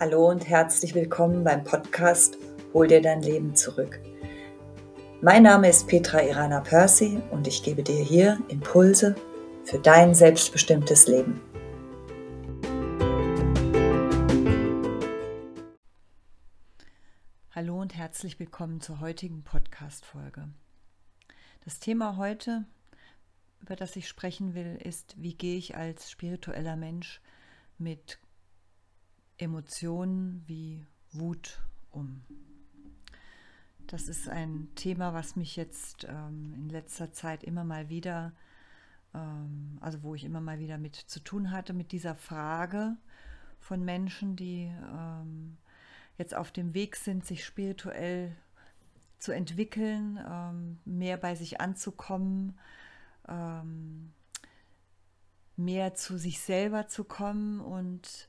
Hallo und herzlich willkommen beim Podcast Hol dir dein Leben zurück. Mein Name ist Petra Irana Percy und ich gebe dir hier Impulse für dein selbstbestimmtes Leben. Hallo und herzlich willkommen zur heutigen Podcast-Folge. Das Thema heute, über das ich sprechen will, ist, wie gehe ich als spiritueller Mensch mit Emotionen wie Wut um. Das ist ein Thema, was mich jetzt ähm, in letzter Zeit immer mal wieder, ähm, also wo ich immer mal wieder mit zu tun hatte, mit dieser Frage von Menschen, die ähm, jetzt auf dem Weg sind, sich spirituell zu entwickeln, ähm, mehr bei sich anzukommen, ähm, mehr zu sich selber zu kommen und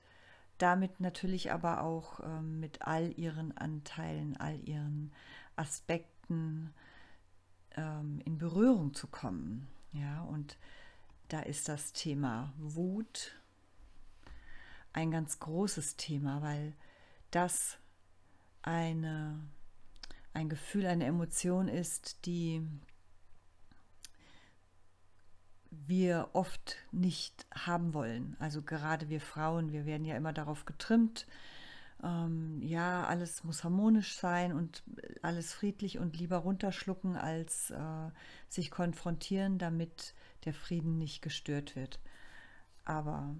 damit natürlich aber auch ähm, mit all ihren Anteilen, all ihren Aspekten ähm, in Berührung zu kommen. Ja, und da ist das Thema Wut ein ganz großes Thema, weil das eine, ein Gefühl, eine Emotion ist, die wir oft nicht haben wollen. Also gerade wir Frauen, wir werden ja immer darauf getrimmt, ähm, ja, alles muss harmonisch sein und alles friedlich und lieber runterschlucken, als äh, sich konfrontieren, damit der Frieden nicht gestört wird. Aber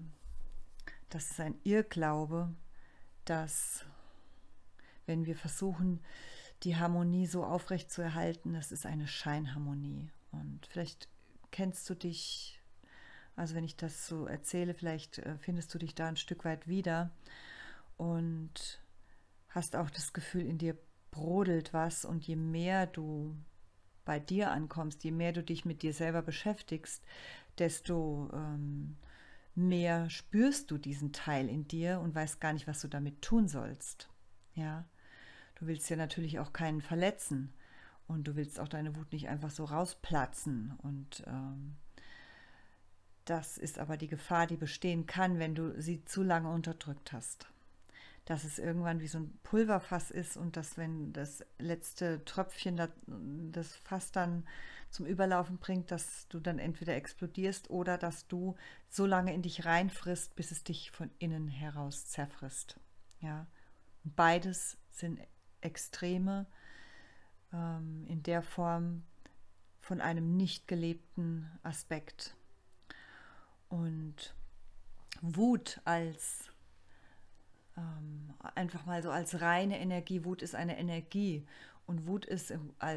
das ist ein Irrglaube, dass wenn wir versuchen, die Harmonie so aufrecht zu erhalten, das ist eine Scheinharmonie. Und vielleicht kennst du dich, also wenn ich das so erzähle, vielleicht äh, findest du dich da ein Stück weit wieder und hast auch das Gefühl, in dir brodelt was und je mehr du bei dir ankommst, je mehr du dich mit dir selber beschäftigst, desto ähm, mehr spürst du diesen Teil in dir und weißt gar nicht, was du damit tun sollst. Ja, du willst ja natürlich auch keinen verletzen. Und du willst auch deine Wut nicht einfach so rausplatzen. Und ähm, das ist aber die Gefahr, die bestehen kann, wenn du sie zu lange unterdrückt hast. Dass es irgendwann wie so ein Pulverfass ist und dass, wenn das letzte Tröpfchen das Fass dann zum Überlaufen bringt, dass du dann entweder explodierst oder dass du so lange in dich reinfrisst, bis es dich von innen heraus zerfrisst. Ja. Beides sind Extreme, in der Form von einem nicht gelebten Aspekt. Und Wut als ähm, einfach mal so als reine Energie, Wut ist eine Energie und Wut ist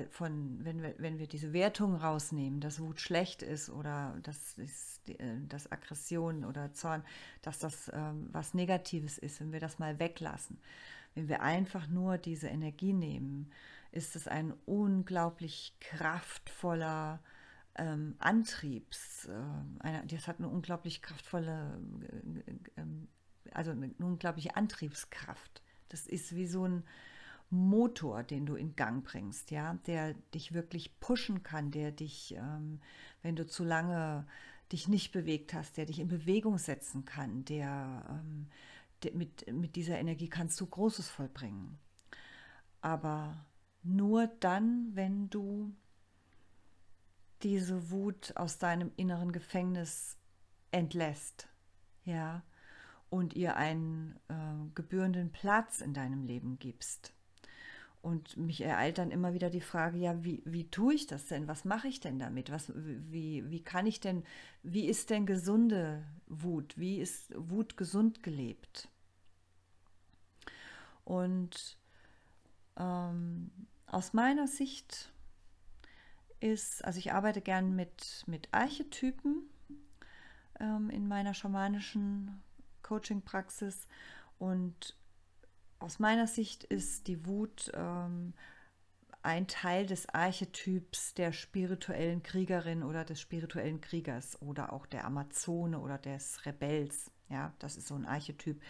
von, wenn wir, wenn wir diese Wertung rausnehmen, dass Wut schlecht ist oder dass, ist, äh, dass Aggression oder Zorn, dass das ähm, was Negatives ist, wenn wir das mal weglassen, wenn wir einfach nur diese Energie nehmen, ist es ein unglaublich kraftvoller ähm, Antriebs. Äh, eine, das hat eine unglaublich kraftvolle, äh, äh, also eine unglaubliche Antriebskraft. Das ist wie so ein Motor, den du in Gang bringst, ja, der dich wirklich pushen kann, der dich, ähm, wenn du zu lange dich nicht bewegt hast, der dich in Bewegung setzen kann, der, ähm, der mit, mit dieser Energie kannst du Großes vollbringen. Aber nur dann, wenn du diese Wut aus deinem inneren Gefängnis entlässt, ja, und ihr einen äh, gebührenden Platz in deinem Leben gibst. Und mich ereilt dann immer wieder die Frage, ja, wie, wie tue ich das denn? Was mache ich denn damit? Was, wie, wie kann ich denn, wie ist denn gesunde Wut? Wie ist Wut gesund gelebt? Und ähm, aus meiner Sicht ist, also ich arbeite gern mit, mit Archetypen ähm, in meiner schamanischen Coaching-Praxis und aus meiner Sicht ist die Wut ähm, ein Teil des Archetyps der spirituellen Kriegerin oder des spirituellen Kriegers oder auch der Amazone oder des Rebells. Ja, das ist so ein Archetyp,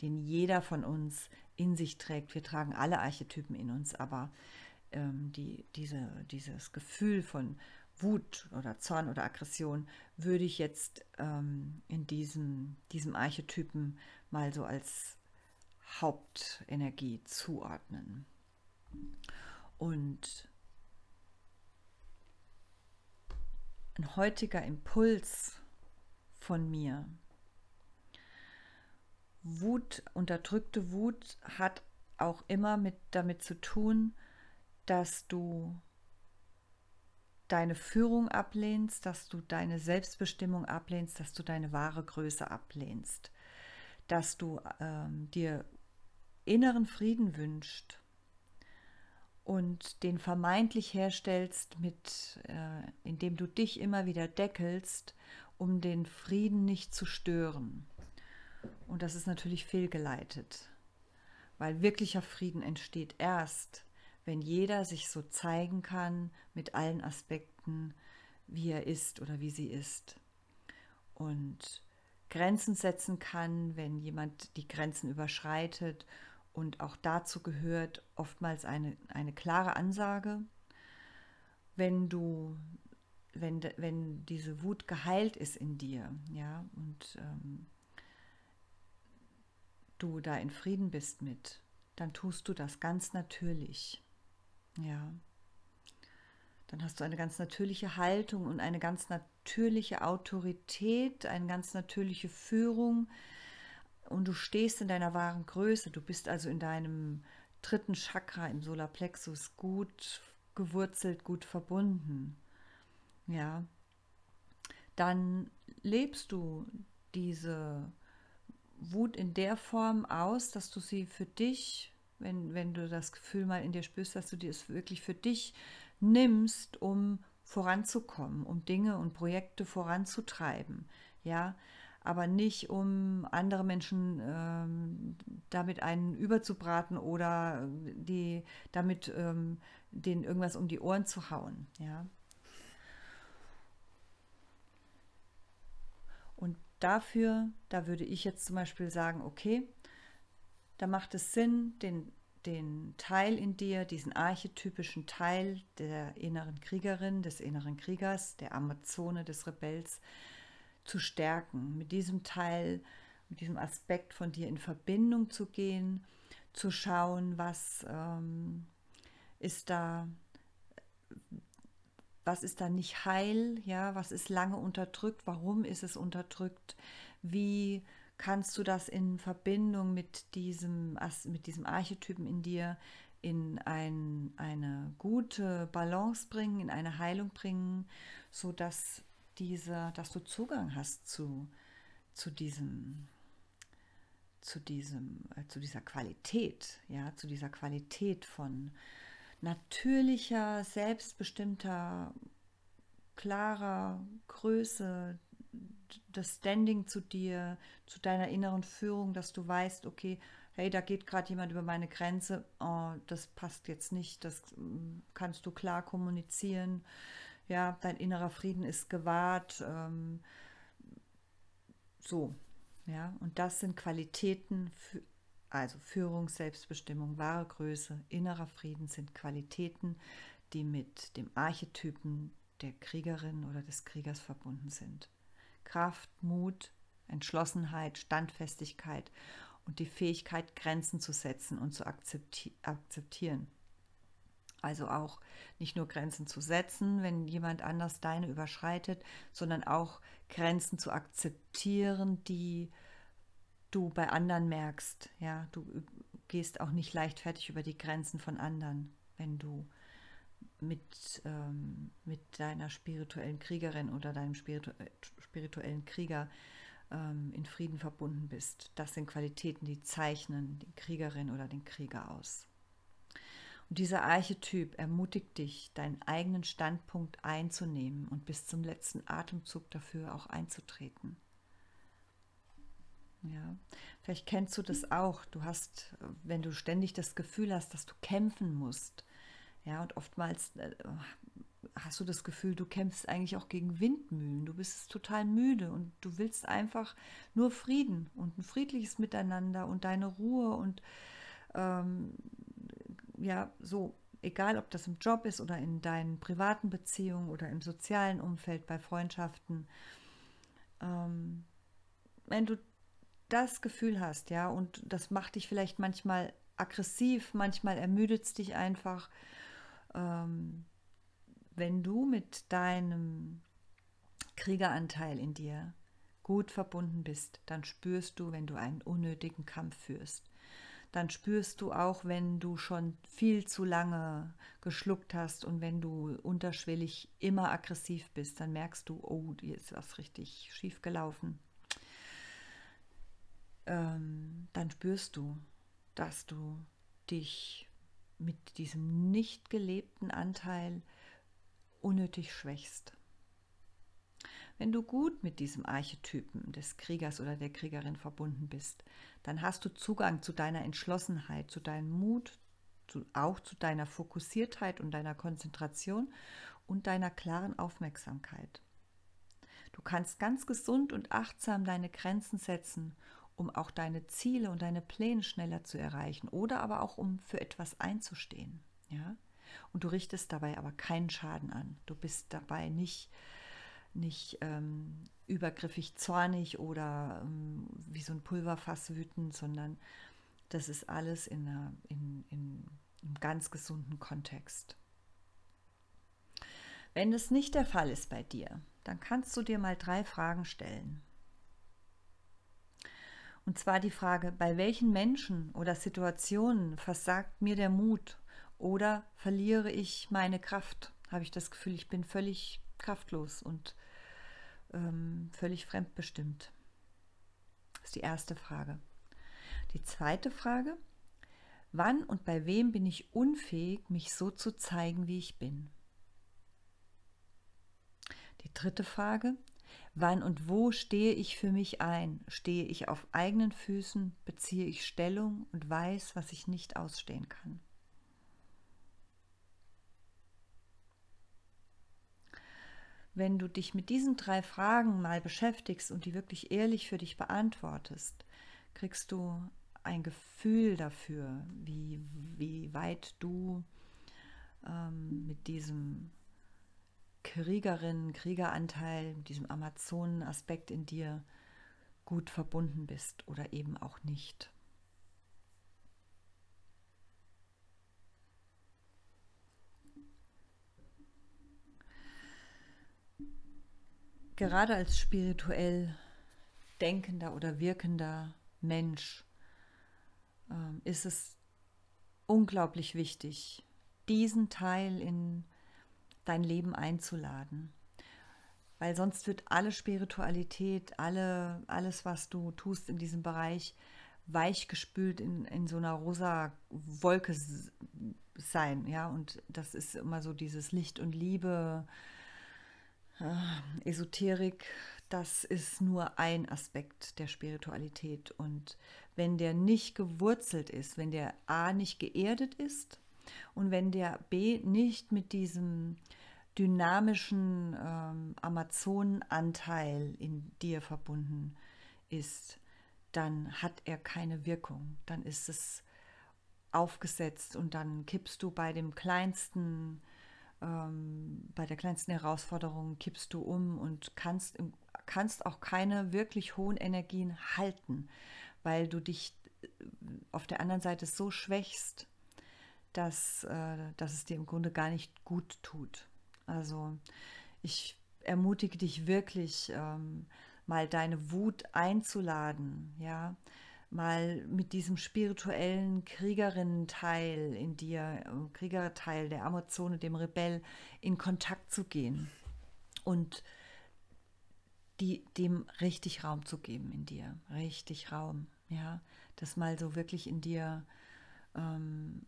den jeder von uns in sich trägt. Wir tragen alle Archetypen in uns, aber ähm, die, diese, dieses Gefühl von Wut oder Zorn oder Aggression würde ich jetzt ähm, in diesem, diesem Archetypen mal so als Hauptenergie zuordnen. Und ein heutiger Impuls von mir. Wut, unterdrückte Wut hat auch immer mit damit zu tun, dass du deine Führung ablehnst, dass du deine Selbstbestimmung ablehnst, dass du deine wahre Größe ablehnst, dass du ähm, dir inneren Frieden wünscht und den vermeintlich herstellst, mit, äh, indem du dich immer wieder deckelst, um den Frieden nicht zu stören. Und das ist natürlich fehlgeleitet, weil wirklicher Frieden entsteht erst, wenn jeder sich so zeigen kann mit allen Aspekten, wie er ist oder wie sie ist. Und Grenzen setzen kann, wenn jemand die Grenzen überschreitet. Und auch dazu gehört oftmals eine, eine klare Ansage. Wenn du, wenn, wenn diese Wut geheilt ist in dir, ja, und ähm, du da in Frieden bist mit, dann tust du das ganz natürlich. Ja. Dann hast du eine ganz natürliche Haltung und eine ganz natürliche Autorität, eine ganz natürliche Führung und du stehst in deiner wahren Größe. Du bist also in deinem dritten Chakra im Solarplexus gut gewurzelt, gut verbunden. Ja. Dann lebst du diese Wut in der Form aus, dass du sie für dich wenn, wenn du das Gefühl mal in dir spürst, dass du dir es wirklich für dich nimmst, um voranzukommen, um Dinge und Projekte voranzutreiben, ja, aber nicht um andere Menschen ähm, damit einen überzubraten oder die damit ähm, denen irgendwas um die Ohren zu hauen, ja. Und dafür, da würde ich jetzt zum Beispiel sagen, okay, da macht es Sinn, den, den Teil in dir, diesen archetypischen Teil der inneren Kriegerin, des inneren Kriegers, der Amazone, des Rebells zu stärken, mit diesem Teil, mit diesem Aspekt von dir in Verbindung zu gehen, zu schauen, was ähm, ist da, was ist da nicht heil, ja, was ist lange unterdrückt, warum ist es unterdrückt, wie kannst du das in Verbindung mit diesem, mit diesem Archetypen in dir in ein, eine gute Balance bringen, in eine Heilung bringen, sodass diese, dass du Zugang hast zu, zu diesem, zu diesem, äh, zu dieser Qualität, ja, zu dieser Qualität von natürlicher, selbstbestimmter, klarer Größe, das Standing zu dir, zu deiner inneren Führung, dass du weißt, okay, hey, da geht gerade jemand über meine Grenze, oh, das passt jetzt nicht, das mm, kannst du klar kommunizieren. Ja, dein innerer Frieden ist gewahrt. Ähm, so, ja, und das sind Qualitäten, für, also Führung, Selbstbestimmung, wahre Größe, innerer Frieden sind Qualitäten, die mit dem Archetypen der Kriegerin oder des Kriegers verbunden sind. Kraft, Mut, Entschlossenheit, Standfestigkeit und die Fähigkeit, Grenzen zu setzen und zu akzepti akzeptieren. Also auch nicht nur Grenzen zu setzen, wenn jemand anders deine überschreitet, sondern auch Grenzen zu akzeptieren, die du bei anderen merkst. Ja, du gehst auch nicht leichtfertig über die Grenzen von anderen, wenn du mit, ähm, mit deiner spirituellen Kriegerin oder deinem spiritu spirituellen Krieger ähm, in Frieden verbunden bist. Das sind Qualitäten, die zeichnen die Kriegerin oder den Krieger aus. Und dieser Archetyp ermutigt dich, deinen eigenen Standpunkt einzunehmen und bis zum letzten Atemzug dafür auch einzutreten. Ja, vielleicht kennst du das auch. Du hast, wenn du ständig das Gefühl hast, dass du kämpfen musst, ja, und oftmals äh, hast du das Gefühl, du kämpfst eigentlich auch gegen Windmühlen. Du bist total müde und du willst einfach nur Frieden und ein friedliches Miteinander und deine Ruhe und ähm, ja, so, egal ob das im Job ist oder in deinen privaten Beziehungen oder im sozialen Umfeld, bei Freundschaften. Ähm, wenn du das Gefühl hast, ja, und das macht dich vielleicht manchmal aggressiv, manchmal ermüdet es dich einfach, ähm, wenn du mit deinem Kriegeranteil in dir gut verbunden bist, dann spürst du, wenn du einen unnötigen Kampf führst. Dann spürst du auch, wenn du schon viel zu lange geschluckt hast und wenn du unterschwellig immer aggressiv bist, dann merkst du, oh, dir ist was richtig schief gelaufen. Ähm, dann spürst du, dass du dich mit diesem nicht gelebten Anteil unnötig schwächst. Wenn du gut mit diesem Archetypen des Kriegers oder der Kriegerin verbunden bist, dann hast du Zugang zu deiner Entschlossenheit, zu deinem Mut, zu, auch zu deiner Fokussiertheit und deiner Konzentration und deiner klaren Aufmerksamkeit. Du kannst ganz gesund und achtsam deine Grenzen setzen, um auch deine Ziele und deine Pläne schneller zu erreichen oder aber auch um für etwas einzustehen. Ja? Und du richtest dabei aber keinen Schaden an. Du bist dabei nicht nicht ähm, übergriffig zornig oder ähm, wie so ein Pulverfass wütend, sondern das ist alles in, einer, in, in einem ganz gesunden Kontext. Wenn das nicht der Fall ist bei dir, dann kannst du dir mal drei Fragen stellen. Und zwar die Frage, bei welchen Menschen oder Situationen versagt mir der Mut oder verliere ich meine Kraft? Habe ich das Gefühl, ich bin völlig kraftlos und ähm, völlig fremdbestimmt? Das ist die erste Frage. Die zweite Frage, wann und bei wem bin ich unfähig, mich so zu zeigen, wie ich bin? Die dritte Frage, wann und wo stehe ich für mich ein? Stehe ich auf eigenen Füßen, beziehe ich Stellung und weiß, was ich nicht ausstehen kann? Wenn du dich mit diesen drei Fragen mal beschäftigst und die wirklich ehrlich für dich beantwortest, kriegst du ein Gefühl dafür, wie, wie weit du ähm, mit diesem Kriegerin, Kriegeranteil, diesem Amazonen-Aspekt in dir gut verbunden bist oder eben auch nicht. Gerade als spirituell denkender oder wirkender Mensch ähm, ist es unglaublich wichtig, diesen Teil in dein Leben einzuladen. Weil sonst wird alle Spiritualität, alle, alles, was du tust in diesem Bereich, weichgespült in, in so einer rosa Wolke sein. Ja, und das ist immer so dieses Licht und Liebe, äh, Esoterik, das ist nur ein Aspekt der Spiritualität. Und wenn der nicht gewurzelt ist, wenn der A nicht geerdet ist und wenn der B nicht mit diesem dynamischen ähm, Amazonenanteil in dir verbunden ist, dann hat er keine Wirkung. Dann ist es aufgesetzt und dann kippst du bei dem kleinsten ähm, bei der kleinsten Herausforderung kippst du um und kannst, kannst auch keine wirklich hohen Energien halten, weil du dich äh, auf der anderen Seite so schwächst, dass, äh, dass es dir im Grunde gar nicht gut tut. Also ich ermutige dich wirklich, ähm, mal deine Wut einzuladen, ja, mal mit diesem spirituellen Kriegerinnen-Teil in dir, äh, Kriegerteil der Amazone, dem Rebell, in Kontakt zu gehen und die, dem richtig Raum zu geben in dir, richtig Raum, ja, das mal so wirklich in dir ähm,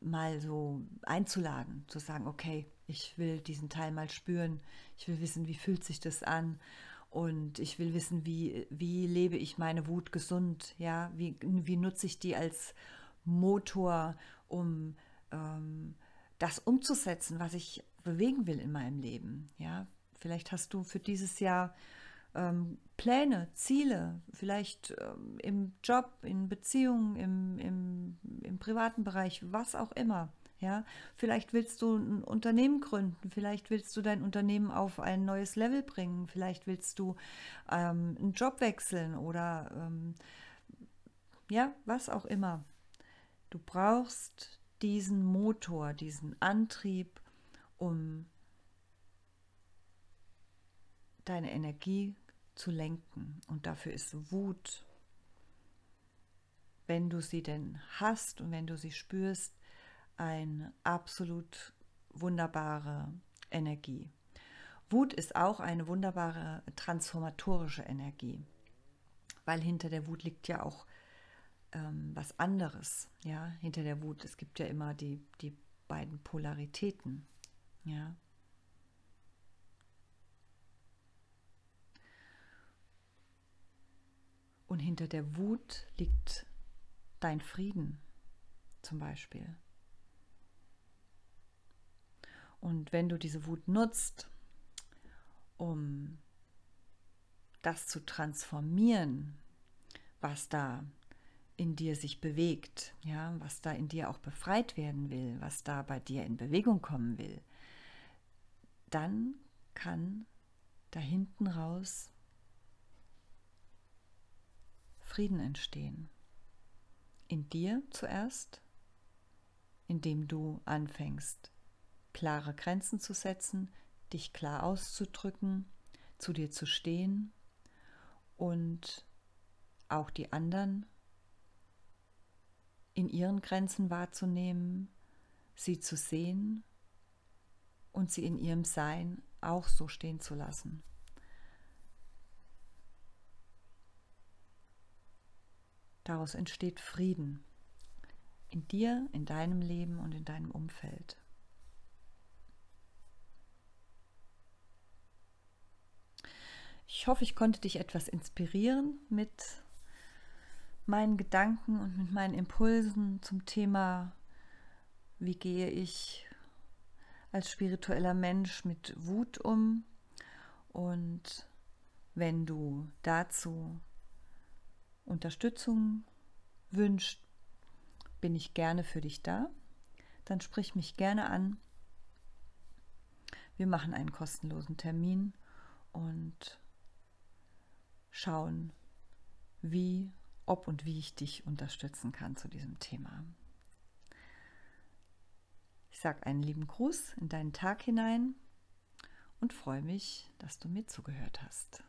mal so einzuladen, zu sagen, okay, ich will diesen Teil mal spüren, ich will wissen, wie fühlt sich das an und ich will wissen, wie, wie lebe ich meine Wut gesund, ja, wie, wie nutze ich die als Motor, um ähm, das umzusetzen, was ich bewegen will in meinem Leben, ja. Vielleicht hast du für dieses Jahr ähm, Pläne, Ziele, vielleicht ähm, im Job, in Beziehungen, im, im, im privaten Bereich, was auch immer, Ja, vielleicht willst du ein Unternehmen gründen, vielleicht willst du dein Unternehmen auf ein neues Level bringen, vielleicht willst du ähm, einen Job wechseln oder ähm, ja, was auch immer. Du brauchst diesen Motor, diesen Antrieb, um deine Energie zu lenken. Und dafür ist Wut, wenn du sie denn hast und wenn du sie spürst, eine absolut wunderbare Energie. Wut ist auch eine wunderbare transformatorische Energie, weil hinter der Wut liegt ja auch ähm, was anderes. Ja, hinter der Wut, es gibt ja immer die, die beiden Polaritäten. Ja. Und hinter der Wut liegt dein Frieden zum Beispiel. Und wenn du diese Wut nutzt, um das zu transformieren, was da in dir sich bewegt, ja, was da in dir auch befreit werden will, was da bei dir in Bewegung kommen will, dann kann da hinten raus Frieden entstehen. In dir zuerst, indem du anfängst, klare Grenzen zu setzen, dich klar auszudrücken, zu dir zu stehen und auch die anderen in ihren Grenzen wahrzunehmen, sie zu sehen und sie in ihrem Sein auch so stehen zu lassen. Daraus entsteht Frieden in dir, in deinem Leben und in deinem Umfeld. Ich hoffe, ich konnte dich etwas inspirieren mit meinen Gedanken und mit meinen Impulsen zum Thema, wie gehe ich als spiritueller Mensch mit Wut um. Und wenn du dazu Unterstützung wünschst, bin ich gerne für dich da. Dann sprich mich gerne an. Wir machen einen kostenlosen Termin und schauen, wie, ob und wie ich dich unterstützen kann zu diesem Thema. Ich sage einen lieben Gruß in deinen Tag hinein und freue mich, dass du mir zugehört hast.